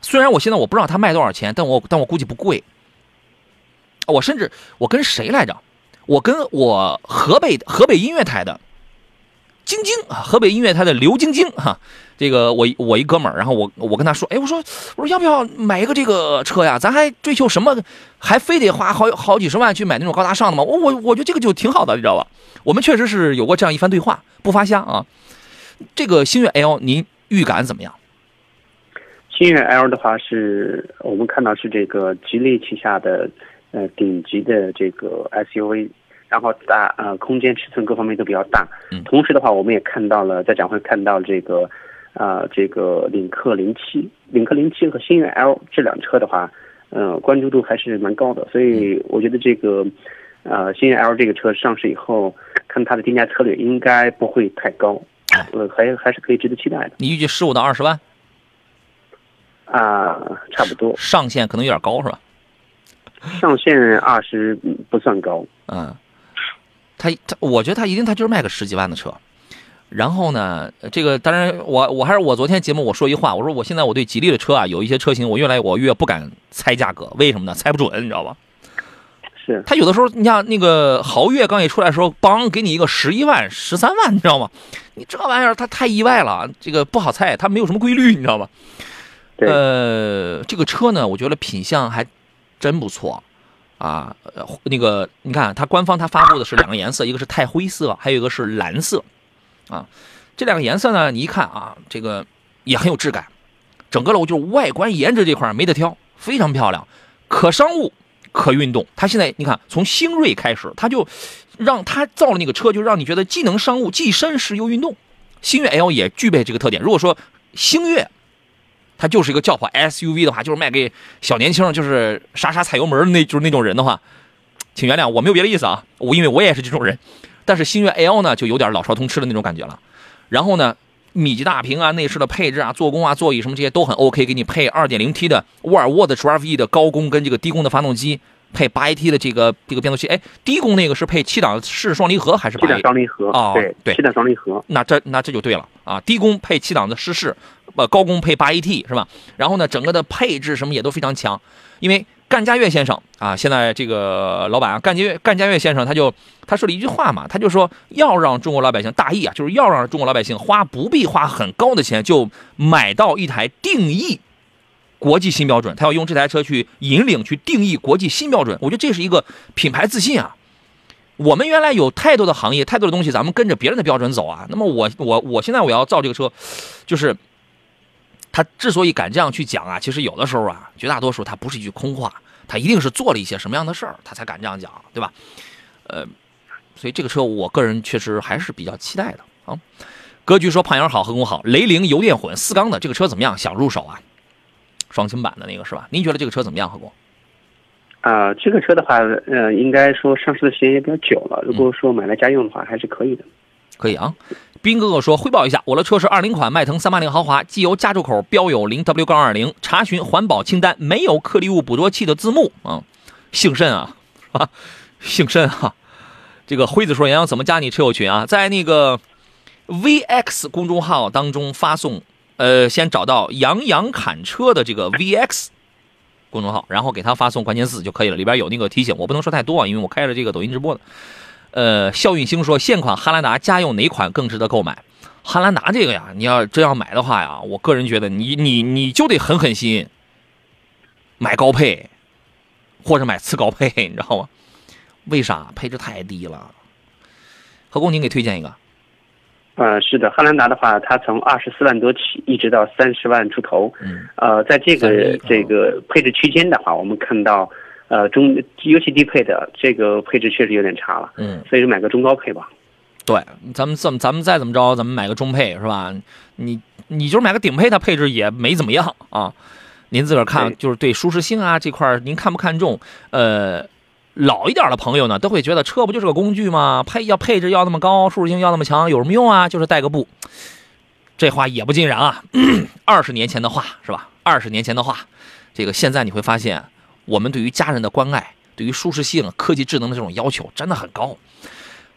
虽然我现在我不知道它卖多少钱，但我但我估计不贵。我甚至我跟谁来着？我跟我河北河北音乐台的晶晶啊，河北音乐台的刘晶晶哈、这个我我一哥们儿，然后我我跟他说，哎，我说我说要不要买一个这个车呀？咱还追求什么？还非得花好好几十万去买那种高大上的吗？我我我觉得这个就挺好的，你知道吧？我们确实是有过这样一番对话，不发瞎啊。这个星越 L 您预感怎么样？星越 L 的话是我们看到是这个吉利旗下的呃顶级的这个 SUV，然后大呃空间尺寸各方面都比较大。嗯。同时的话，我们也看到了在展会看到这个呃这个领克零七、领克零七和星越 L 这辆车的话，呃关注度还是蛮高的，所以我觉得这个呃星越 L 这个车上市以后，看它的定价策略应该不会太高，呃还还是可以值得期待的。你预计十五到二十万，啊、差不多。上限可能有点高是吧？上限二十不算高，嗯，他他，我觉得他一定他就是卖个十几万的车。然后呢，这个当然我我还是我昨天节目我说一话，我说我现在我对吉利的车啊有一些车型我越来我越不敢猜价格，为什么呢？猜不准，你知道吧？是他有的时候，你像那个豪越刚一出来的时候，邦给你一个十一万、十三万，你知道吗？你这玩意儿它太意外了，这个不好猜，它没有什么规律，你知道吗？对呃，这个车呢，我觉得品相还真不错啊。那个你看，它官方它发布的是两个颜色，一个是太灰色，还有一个是蓝色啊。这两个颜色呢，你一看啊，这个也很有质感，整个楼就是外观颜值这块没得挑，非常漂亮，可商务。可运动，它现在你看，从星锐开始，它就让它造了那个车，就让你觉得既能商务，既绅士又运动。星越 L 也具备这个特点。如果说星越它就是一个轿跑 SUV 的话，就是卖给小年轻，就是傻傻踩油门儿那就是那种人的话，请原谅我没有别的意思啊，我因为我也是这种人。但是星越 L 呢，就有点老少通吃的那种感觉了。然后呢，米级大屏啊，内饰的配置啊，做工啊，座椅什么这些都很 OK，给你配 2.0T 的沃尔沃的 Drive E 的高功跟这个低功的发动机，配 8AT 的这个这个变速器。哎，低功那个是配七档是双离合还是七档 8AT？双离合，哦对对七档双离合，那这那这就对了啊，低功配七档的湿式，呃，高功配八 AT 是吧？然后呢，整个的配置什么也都非常强，因为干家悦先生啊，现在这个老板啊，干家悦干家悦先生他就他说了一句话嘛，他就说要让中国老百姓大意啊，就是要让中国老百姓花不必花很高的钱就买到一台定义国际新标准，他要用这台车去引领去定义国际新标准，我觉得这是一个品牌自信啊。我们原来有太多的行业，太多的东西，咱们跟着别人的标准走啊。那么我我我现在我要造这个车，就是他之所以敢这样去讲啊，其实有的时候啊，绝大多数他不是一句空话，他一定是做了一些什么样的事儿，他才敢这样讲，对吧？呃，所以这个车我个人确实还是比较期待的啊。格局说胖阳好，何工好，雷凌油电混四缸的这个车怎么样？想入手啊？双擎版的那个是吧？您觉得这个车怎么样，何工？啊、这个车的话，呃，应该说上市的时间也比较久了。如果说买来家用的话，还是可以的。可以啊。斌哥哥说，汇报一下，我的车是二零款迈腾三八零豪华，机油加注口标有零 W 杠二零，查询环保清单没有颗粒物捕捉器的字幕啊，姓甚啊？啊？姓甚哈。这个辉子说：“杨洋怎么加你车友群啊？在那个 VX 公众号当中发送，呃，先找到杨洋侃车的这个 VX 公众号，然后给他发送关键字就可以了，里边有那个提醒。我不能说太多啊，因为我开着这个抖音直播的。呃，肖运星说，现款汉兰达家用哪款更值得购买？汉兰达这个呀，你要真要买的话呀，我个人觉得你你你就得狠狠心买高配，或者买次高配，你知道吗？为啥？配置太低了。何工，您给推荐一个。呃，是的，汉兰达的话，它从二十四万多起，一直到三十万出头。嗯，呃，在这个这个配置区间的话，我们看到，呃，中尤其低配的这个配置确实有点差了，嗯，所以说买个中高配吧。对，咱们怎么咱们再怎么着，咱们买个中配是吧？你你就是买个顶配，它配置也没怎么样啊。您自个儿看，就是对舒适性啊这块儿，您看不看重？呃，老一点的朋友呢，都会觉得车不就是个工具吗？配要配置要那么高，舒适性要那么强，有什么用啊？就是带个步。这话也不尽然啊。二十年前的话是吧？二十年前的话，这个现在你会发现，我们对于家人的关爱，对于舒适性、科技智能的这种要求真的很高。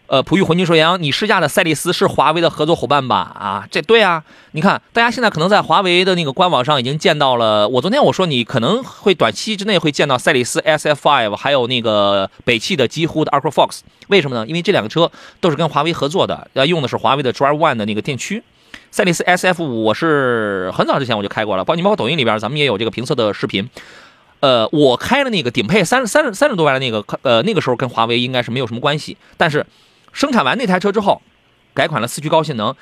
呃，璞玉浑金说：“杨，你试驾的赛力斯是华为的合作伙伴吧？啊，这对啊。你看，大家现在可能在华为的那个官网上已经见到了。我昨天我说你可能会短期之内会见到赛力斯 SF5，还有那个北汽的极狐的 Aqua Fox。为什么呢？因为这两个车都是跟华为合作的，要，用的是华为的 Drive One 的那个电驱。赛力斯 SF 五我是很早之前我就开过了，包你包括抖音里边咱们也有这个评测的视频。呃，我开的那个顶配三三十三十多万的那个，呃，那个时候跟华为应该是没有什么关系，但是。生产完那台车之后，改款了四驱高性能，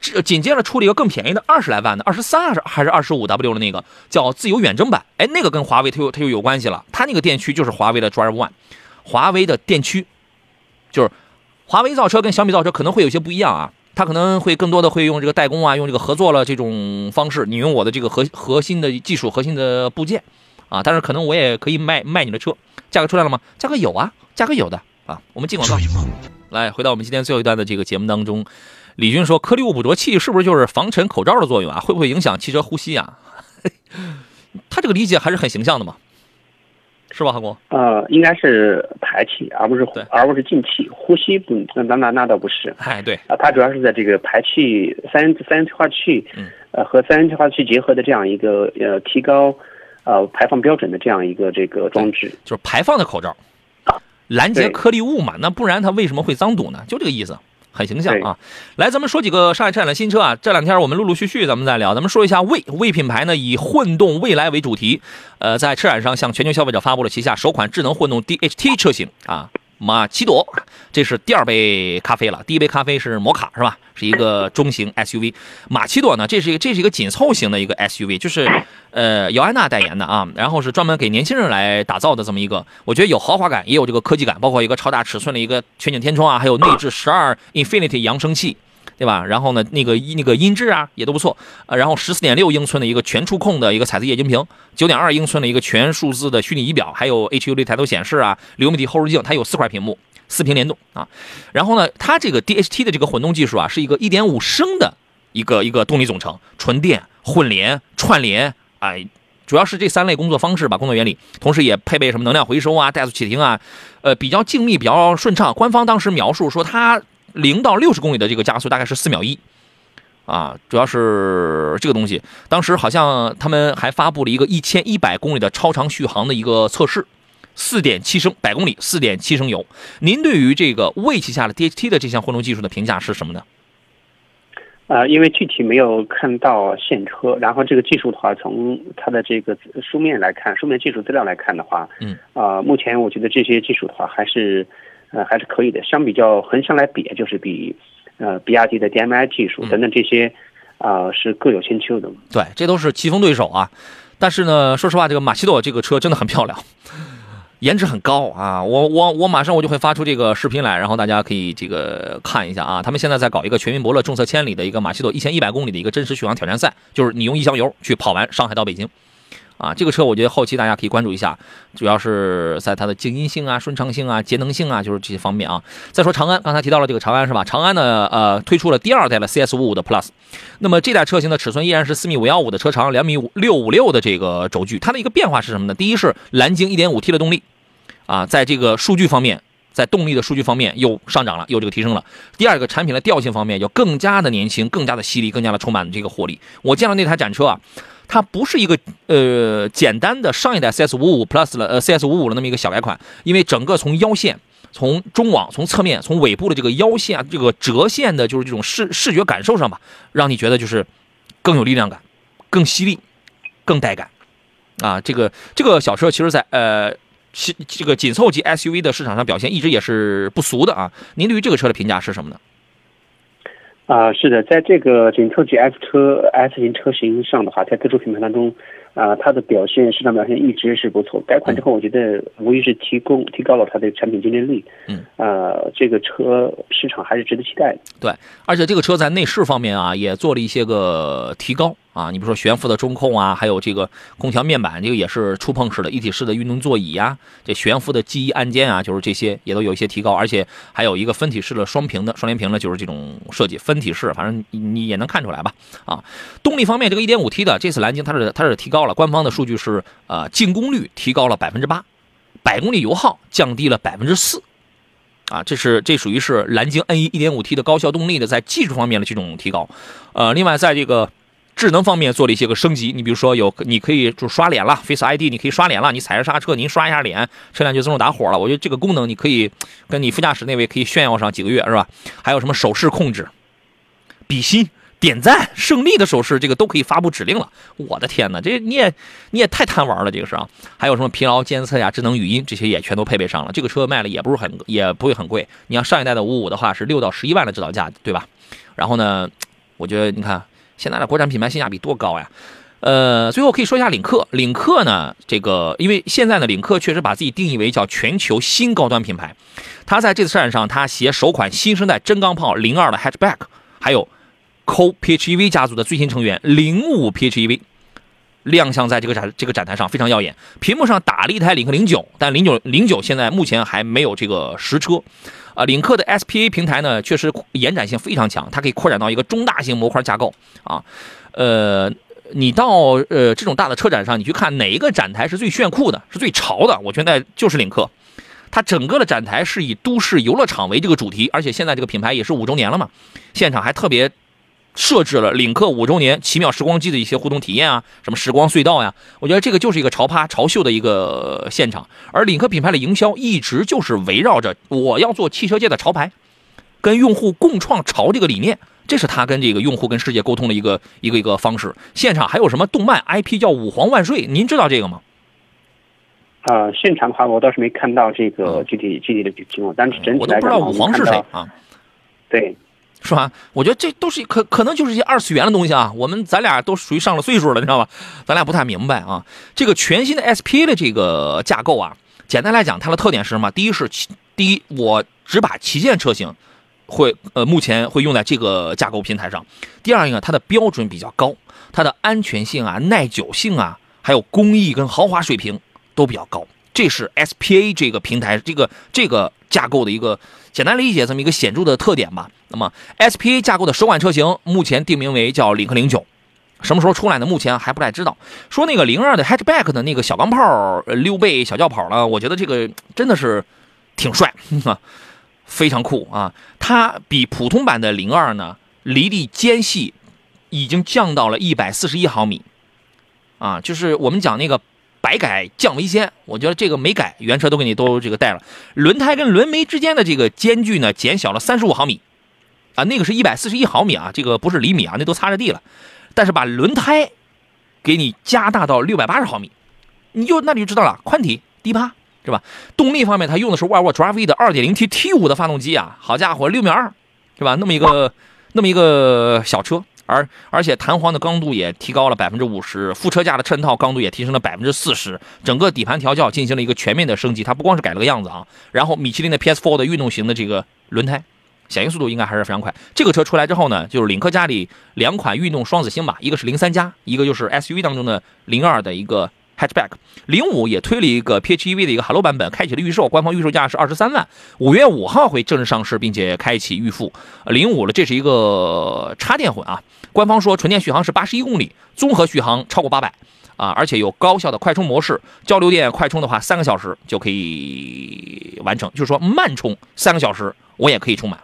这紧接着出了一个更便宜的二十来万的二十三还是还是二十五 W 的那个叫自由远征版，哎，那个跟华为它又它又有关系了，它那个电驱就是华为的 Drive One，华为的电驱，就是华为造车跟小米造车可能会有些不一样啊，它可能会更多的会用这个代工啊，用这个合作了这种方式，你用我的这个核核心的技术核心的部件啊，但是可能我也可以卖卖你的车，价格出来了吗？价格有啊，价格有的啊，我们进广告。来，回到我们今天最后一段的这个节目当中，李军说，颗粒物捕捉器是不是就是防尘口罩的作用啊？会不会影响汽车呼吸啊？他这个理解还是很形象的嘛，是吧，韩工？呃，应该是排气，而不是对而不是进气，呼吸不，那那那那倒不是哎，对，啊，它主要是在这个排气三元三元催化器，嗯，呃和三元催化器结合的这样一个呃提高呃排放标准的这样一个这个装置。就是排放的口罩，拦截颗粒物嘛，那不然它为什么会脏堵呢？就这个意思。很形象啊！来，咱们说几个上海车展的新车啊。这两天我们陆陆续续咱们再聊，咱们说一下魏魏品牌呢，以混动未来为主题，呃，在车展上向全球消费者发布了旗下首款智能混动 DHT 车型啊。马奇朵，这是第二杯咖啡了。第一杯咖啡是摩卡，是吧？是一个中型 SUV。马奇朵呢，这是一个这是一个紧凑型的一个 SUV，就是呃姚安娜代言的啊。然后是专门给年轻人来打造的这么一个，我觉得有豪华感，也有这个科技感，包括一个超大尺寸的一个全景天窗啊，还有内置十二 Infinity 扬声器。对吧？然后呢，那个那个音质啊也都不错，呃，然后十四点六英寸的一个全触控的一个彩色液晶屏，九点二英寸的一个全数字的虚拟仪表，还有 HUD 抬头显示啊，流媒体后视镜，它有四块屏幕，四屏联动啊。然后呢，它这个 DHT 的这个混动技术啊，是一个一点五升的一个一个动力总成，纯电、混联、串联，哎。主要是这三类工作方式吧，工作原理，同时也配备什么能量回收啊、怠速启停啊，呃，比较静谧，比较顺畅。官方当时描述说，它零到六十公里的这个加速大概是四秒一，啊，主要是这个东西。当时好像他们还发布了一个一千一百公里的超长续航的一个测试，四点七升百公里，四点七升油。您对于这个魏旗下的 DHT 的这项混动技术的评价是什么呢？呃，因为具体没有看到现车，然后这个技术的话，从它的这个书面来看，书面技术资料来看的话，嗯，啊、目前我觉得这些技术的话，还是呃还是可以的。相比较横向来比，就是比呃比亚迪的 DMI 技术等等这些，啊、是各有千秋的。对，这都是棋逢对手啊。但是呢，说实话，这个马奇朵这个车真的很漂亮，颜值很高啊！我我我马上我就会发出这个视频来，然后大家可以这个看一下啊。他们现在在搞一个全民伯乐重测千里的一个马奇朵一千一百公里的一个真实续航挑战赛，就是你用一箱油去跑完上海到北京。啊，这个车我觉得后期大家可以关注一下，主要是在它的静音性啊、顺畅性啊、节能性啊，就是这些方面啊。再说长安，刚才提到了这个长安是吧？长安呢，呃，推出了第二代的 CS 五五的 Plus，那么这代车型的尺寸依然是四米五幺五的车长，两米五六五六的这个轴距。它的一个变化是什么呢？第一是蓝鲸一点五 T 的动力。啊，在这个数据方面，在动力的数据方面又上涨了，又这个提升了。第二个产品的调性方面，就更加的年轻，更加的犀利，更加的充满这个活力。我见到那台展车啊，它不是一个呃简单的上一代 CS 五五 Plus 了，呃 CS 五五的那么一个小改款，因为整个从腰线。从中网、从侧面、从尾部的这个腰线啊，这个折线的，就是这种视视觉感受上吧，让你觉得就是更有力量感、更犀利、更带感啊。这个这个小车其实，在呃，其这个紧凑级 SUV 的市场上表现一直也是不俗的啊。您对于这个车的评价是什么呢？啊，是的，在这个紧凑级 F 车 S 型车型上的话，在自主品牌当中。啊，它的表现市场表现一直是不错。改款之后，我觉得无疑是提供提高了它的产品竞争力。嗯，呃，这个车市场还是值得期待的。对，而且这个车在内饰方面啊，也做了一些个提高。啊，你比如说悬浮的中控啊，还有这个空调面板，这个也是触碰式的一体式的运动座椅呀，这悬浮的记忆按键啊，就是这些也都有一些提高，而且还有一个分体式的双屏的双联屏的，就是这种设计，分体式，反正你也能看出来吧？啊，动力方面，这个 1.5T 的这次蓝鲸它是它是提高了，官方的数据是呃净功率提高了百分之八，百公里油耗降低了百分之四，啊，这是这属于是蓝鲸 N1 1.5T 的高效动力的在技术方面的这种提高，呃，另外在这个。智能方面做了一些个升级，你比如说有你可以就刷脸了，Face ID 你可以刷脸了，你踩着刹车您刷一下脸，车辆就自动打火了。我觉得这个功能你可以跟你副驾驶那位可以炫耀上几个月是吧？还有什么手势控制、比心、点赞、胜利的手势，这个都可以发布指令了。我的天哪，这你也你也太贪玩了，这个是啊。还有什么疲劳监测呀、智能语音这些也全都配备上了。这个车卖了也不是很也不会很贵，你像上一代的五五的话是六到十一万的指导价，对吧？然后呢，我觉得你看。现在的国产品牌性价比多高呀？呃，最后可以说一下领克。领克呢，这个因为现在呢，领克确实把自己定义为叫全球新高端品牌。它在这次车展上，它携首款新生代真钢炮零二的 Hatchback，还有 Co PHEV 家族的最新成员零五 PHEV 亮相在这个展这个展台上，非常耀眼。屏幕上打了一台领克零九，但零九零九现在目前还没有这个实车。啊，领克的 SPA 平台呢，确实延展性非常强，它可以扩展到一个中大型模块架构啊。呃，你到呃这种大的车展上，你去看哪一个展台是最炫酷的，是最潮的？我觉得就是领克。它整个的展台是以都市游乐场为这个主题，而且现在这个品牌也是五周年了嘛，现场还特别。设置了领克五周年奇妙时光机的一些互动体验啊，什么时光隧道呀？我觉得这个就是一个潮趴潮秀的一个现场。而领克品牌的营销一直就是围绕着我要做汽车界的潮牌，跟用户共创潮这个理念，这是他跟这个用户跟世界沟通的一个一个一个方式。现场还有什么动漫 IP 叫五皇万岁？您知道这个吗？啊，现场的话我倒是没看到这个具体具体的情况，但是整体来讲，我都不知道五皇是谁啊？对。是吧？我觉得这都是可可能就是一些二次元的东西啊。我们咱俩都属于上了岁数了，你知道吧？咱俩不太明白啊。这个全新的 SPA 的这个架构啊，简单来讲，它的特点是什么？第一是，第一我只把旗舰车型会呃目前会用在这个架构平台上。第二一个，它的标准比较高，它的安全性啊、耐久性啊，还有工艺跟豪华水平都比较高。这是 SPA 这个平台这个这个架构的一个。简单理解这么一个显著的特点吧。那么，SPA 架构的首款车型目前定名为叫领克零九，什么时候出来呢？目前还不太知道。说那个零二的 Hatchback 的那个小钢炮溜背小轿跑呢，我觉得这个真的是挺帅，非常酷啊！它比普通版的零二呢，离地间隙已经降到了一百四十一毫米啊，就是我们讲那个。百改降为先，我觉得这个没改，原车都给你都这个带了。轮胎跟轮眉之间的这个间距呢，减小了三十五毫米，啊，那个是一百四十一毫米啊，这个不是厘米啊，那都擦着地了。但是把轮胎给你加大到六百八十毫米，你就那你就知道了，宽体低趴是吧？动力方面，它用的是沃尔沃 Drive 的二点零 T T 五的发动机啊，好家伙，六米二是吧？那么一个那么一个小车。而而且弹簧的刚度也提高了百分之五十，副车架的衬套刚度也提升了百分之四十，整个底盘调教进行了一个全面的升级。它不光是改了个样子啊，然后米其林的 P S Four 的运动型的这个轮胎，响应速度应该还是非常快。这个车出来之后呢，就是领克家里两款运动双子星吧，一个是零三加，一个就是 SUV 当中的零二的一个 hatchback。零五也推了一个 PHEV 的一个 Hello 版本，开启了预售，官方预售价是二十三万，五月五号会正式上市，并且开启预付。零五了，这是一个插电混啊，官方说纯电续航是八十一公里，综合续航超过八百。啊，而且有高效的快充模式，交流电快充的话，三个小时就可以完成。就是说慢充三个小时，我也可以充满，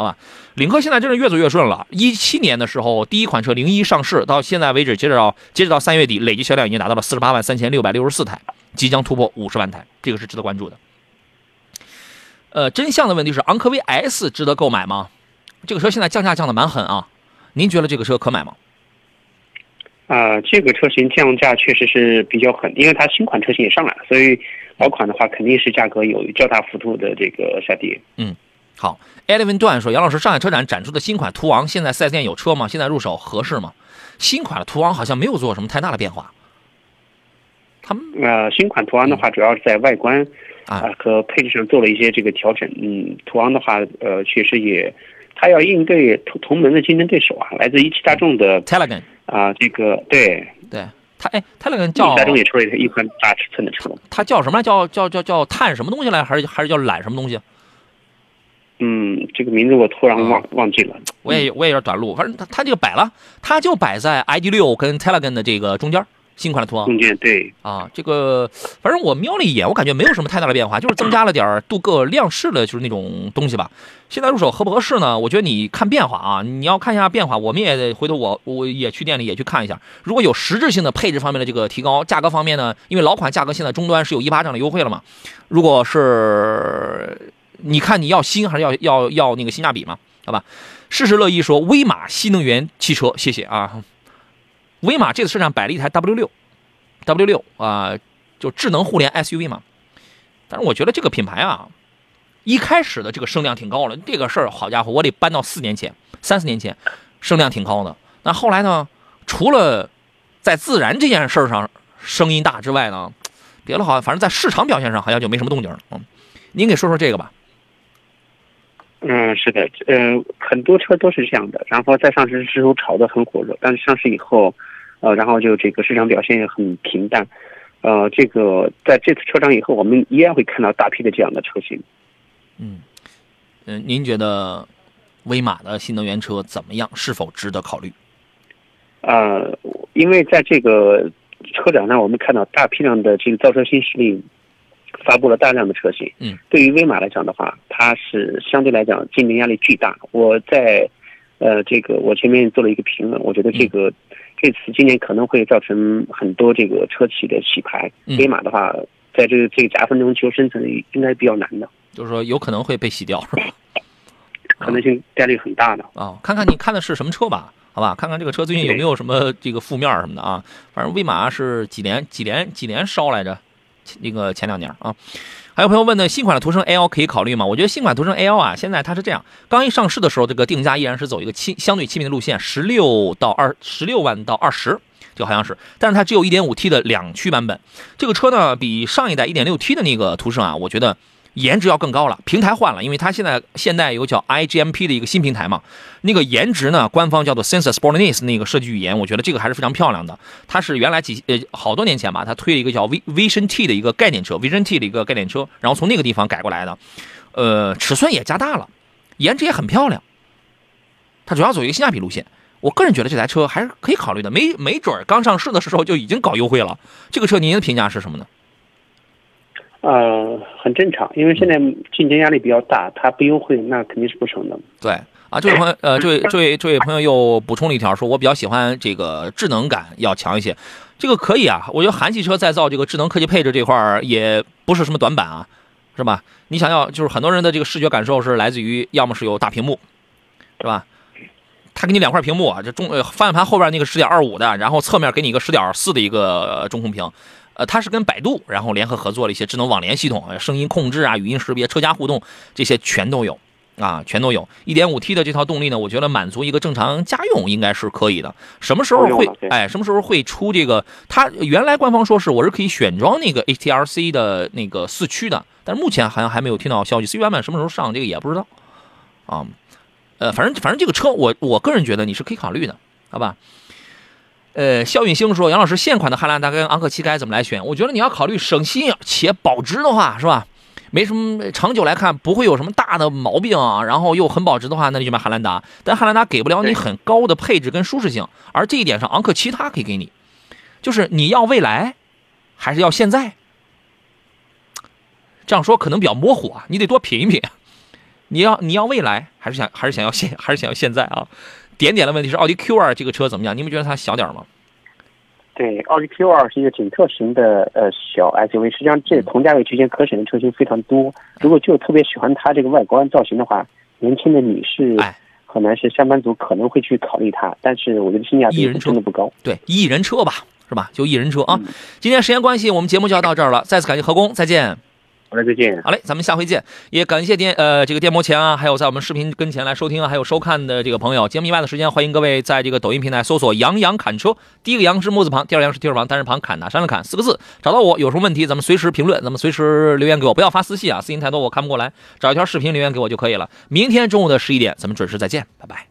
好吧？领克现在真是越走越顺了。一七年的时候，第一款车零一上市，到现在为止，截止到截止到三月底，累计销量已经达到了四十八万三千六百六十四台，即将突破五十万台，这个是值得关注的。呃，真相的问题是，昂科威 S 值得购买吗？这个车现在降价降的蛮狠啊，您觉得这个车可买吗？啊，这个车型降价确实是比较狠，因为它新款车型也上来了，所以老款的话肯定是价格有较大幅度的这个下跌。嗯，好，Eleven 段说，杨老师，上海车展展出的新款途昂，现在 4S 店有车吗？现在入手合适吗？新款的途昂好像没有做什么太大的变化。他们呃，新款途昂的话，主要是在外观啊啊和配置上做了一些这个调整。嗯，途昂的话，呃，确实也，它要应对同同门的竞争对手啊，来自一汽大众的 Telegon 啊，这个对，对它，哎叫汽大众也出了一款大尺寸的车。它叫什么来？叫叫叫叫碳什么东西来？还是还是叫揽什么东西？嗯，这个名字我突然忘、忘记了。我也我也有点短路，反正它它这个摆了，它就摆在 ID 六跟 Telegon 的这个中间，新款的途昂中间对，啊，这个反正我瞄了一眼，我感觉没有什么太大的变化，就是增加了点儿镀铬亮饰的，就是那种东西吧。现在入手合不合适呢？我觉得你看变化啊，你要看一下变化，我们也得回头我我也去店里也去看一下，如果有实质性的配置方面的这个提高，价格方面呢，因为老款价格现在终端是有一巴掌的优惠了嘛，如果是你看你要新还是要要要那个性价比嘛？好吧，事事乐意说威马新能源汽车，谢谢啊。威马这次车上摆了一台 W 六，W 六啊，就智能互联 SUV 嘛。但是我觉得这个品牌啊，一开始的这个声量挺高了，这个事儿好家伙，我得搬到四年前、三四年前，声量挺高的。那后来呢，除了在自然这件事儿上声音大之外呢，别的好像反正在市场表现上好像就没什么动静了。嗯，您给说说这个吧。嗯，是的，呃，很多车都是这样的，然后在上市之初炒得很火热，但是上市以后，呃，然后就这个市场表现也很平淡，呃，这个在这次车展以后，我们依然会看到大批的这样的车型。嗯，嗯，您觉得威马的新能源车怎么样？是否值得考虑？呃，因为在这个车展上，我们看到大批量的这个造车新势力发布了大量的车型。嗯，对于威马来讲的话，它是相对来讲竞争压力巨大。我在呃这个我前面做了一个评论，我觉得这个、这次今年可能会造成很多这个车企的洗牌。嗯威马的话，在这个这个夹缝中求生存应该比较难的，就是说有可能会被洗掉，是吧？可能性概率很大的。啊，看看你看的是什么车吧，好吧？看看这个车最近有没有什么这个负面什么的啊？反正威马是几连几连几连烧来着，那个前两年啊。还有朋友问呢，新款的途胜 L 可以考虑吗？我觉得新款途胜 L 啊，现在它是这样，刚一上市的时候，这个定价依然是走一个亲相对亲民的路线，十六到二十六万到二十，就好像是，但是它只有一点五 T 的两驱版本。这个车呢，比上一代一点六 T 的那个途胜啊，我觉得颜值要更高了，平台换了，因为它现在现代有叫 iGMP 的一个新平台嘛，那个颜值呢，官方叫做 Sensor Sportness 那个设计语言，我觉得这个还是非常漂亮的。它是原来几呃好多年前吧，它推了一个叫 V Vision T 的一个概念车，Vision T 的一个概念车，然后从那个地方改过来的，呃，尺寸也加大了，颜值也很漂亮。它主要走一个性价比路线，我个人觉得这台车还是可以考虑的，没没准儿刚上市的时候就已经搞优惠了。这个车您的评价是什么呢？呃，很正常，因为现在竞争压力比较大，它不优惠那肯定是不成的。对啊，这位朋友，呃，这位这位这位朋友又补充了一条，说我比较喜欢这个智能感要强一些，这个可以啊，我觉得韩系车再造这个智能科技配置这块儿也不是什么短板啊，是吧？你想要就是很多人的这个视觉感受是来自于要么是有大屏幕，是吧？他给你两块屏幕啊，这中呃方向盘后边那个十点二五的，然后侧面给你一个十点四的一个呃中控屏，呃，它是跟百度然后联合合作了一些智能网联系统，呃声音控制啊、语音识别、车家互动这些全都有啊，全都有。1.5T 的这套动力呢，我觉得满足一个正常家用应该是可以的。什么时候会哎，什么时候会出这个？它原来官方说是我是可以选装那个 HTRC 的那个四驱的，但是目前好像还没有听到消息。C 版本什么时候上，这个也不知道啊。呃，反正反正这个车我我个人觉得你是可以考虑的，好吧？呃，肖运兴说：“杨老师，现款的汉兰达跟昂克旗该怎么来选？我觉得你要考虑省心且保值的话，是吧？没什么长久来看不会有什么大的毛病啊，然后又很保值的话，那你就买汉兰达。但汉兰达给不了你很高的配置跟舒适性，而这一点上，昂克旗它可以给你。就是你要未来，还是要现在？这样说可能比较模糊啊，你得多品一品。你要你要未来，还是想还是想要现还是想要现在啊？点点的问题是奥迪 Q 2这个车怎么样？你们觉得它小点儿吗？对，奥迪 Q 2是一个紧凑型的呃小 SUV，实际上这同价位区间可选的车型非常多。如果就特别喜欢它这个外观造型的话，年轻的女士哎和男士上班族可能会去考虑它，但是我觉得性价比一人车真的不高。对，一人车吧，是吧？就一人车啊。嗯今天时间关系，我们节目就要到这儿了。再次感谢何工，再见。好嘞，再见。好嘞，咱们下回见。也感谢电呃这个电摩前啊，还有在我们视频跟前来收听啊，还有收看的这个朋友。节目以外的时间，欢迎各位在这个抖音平台搜索“杨洋侃车”，第一个杨是木字旁，第二个杨是提手旁，单人旁，侃哪山的侃四个字，找到我。有什么问题，咱们随时评论，咱们随时留言给我，不要发私信啊，私信太多我看不过来，找一条视频留言给我就可以了。明天中午的十一点，咱们准时再见，拜拜。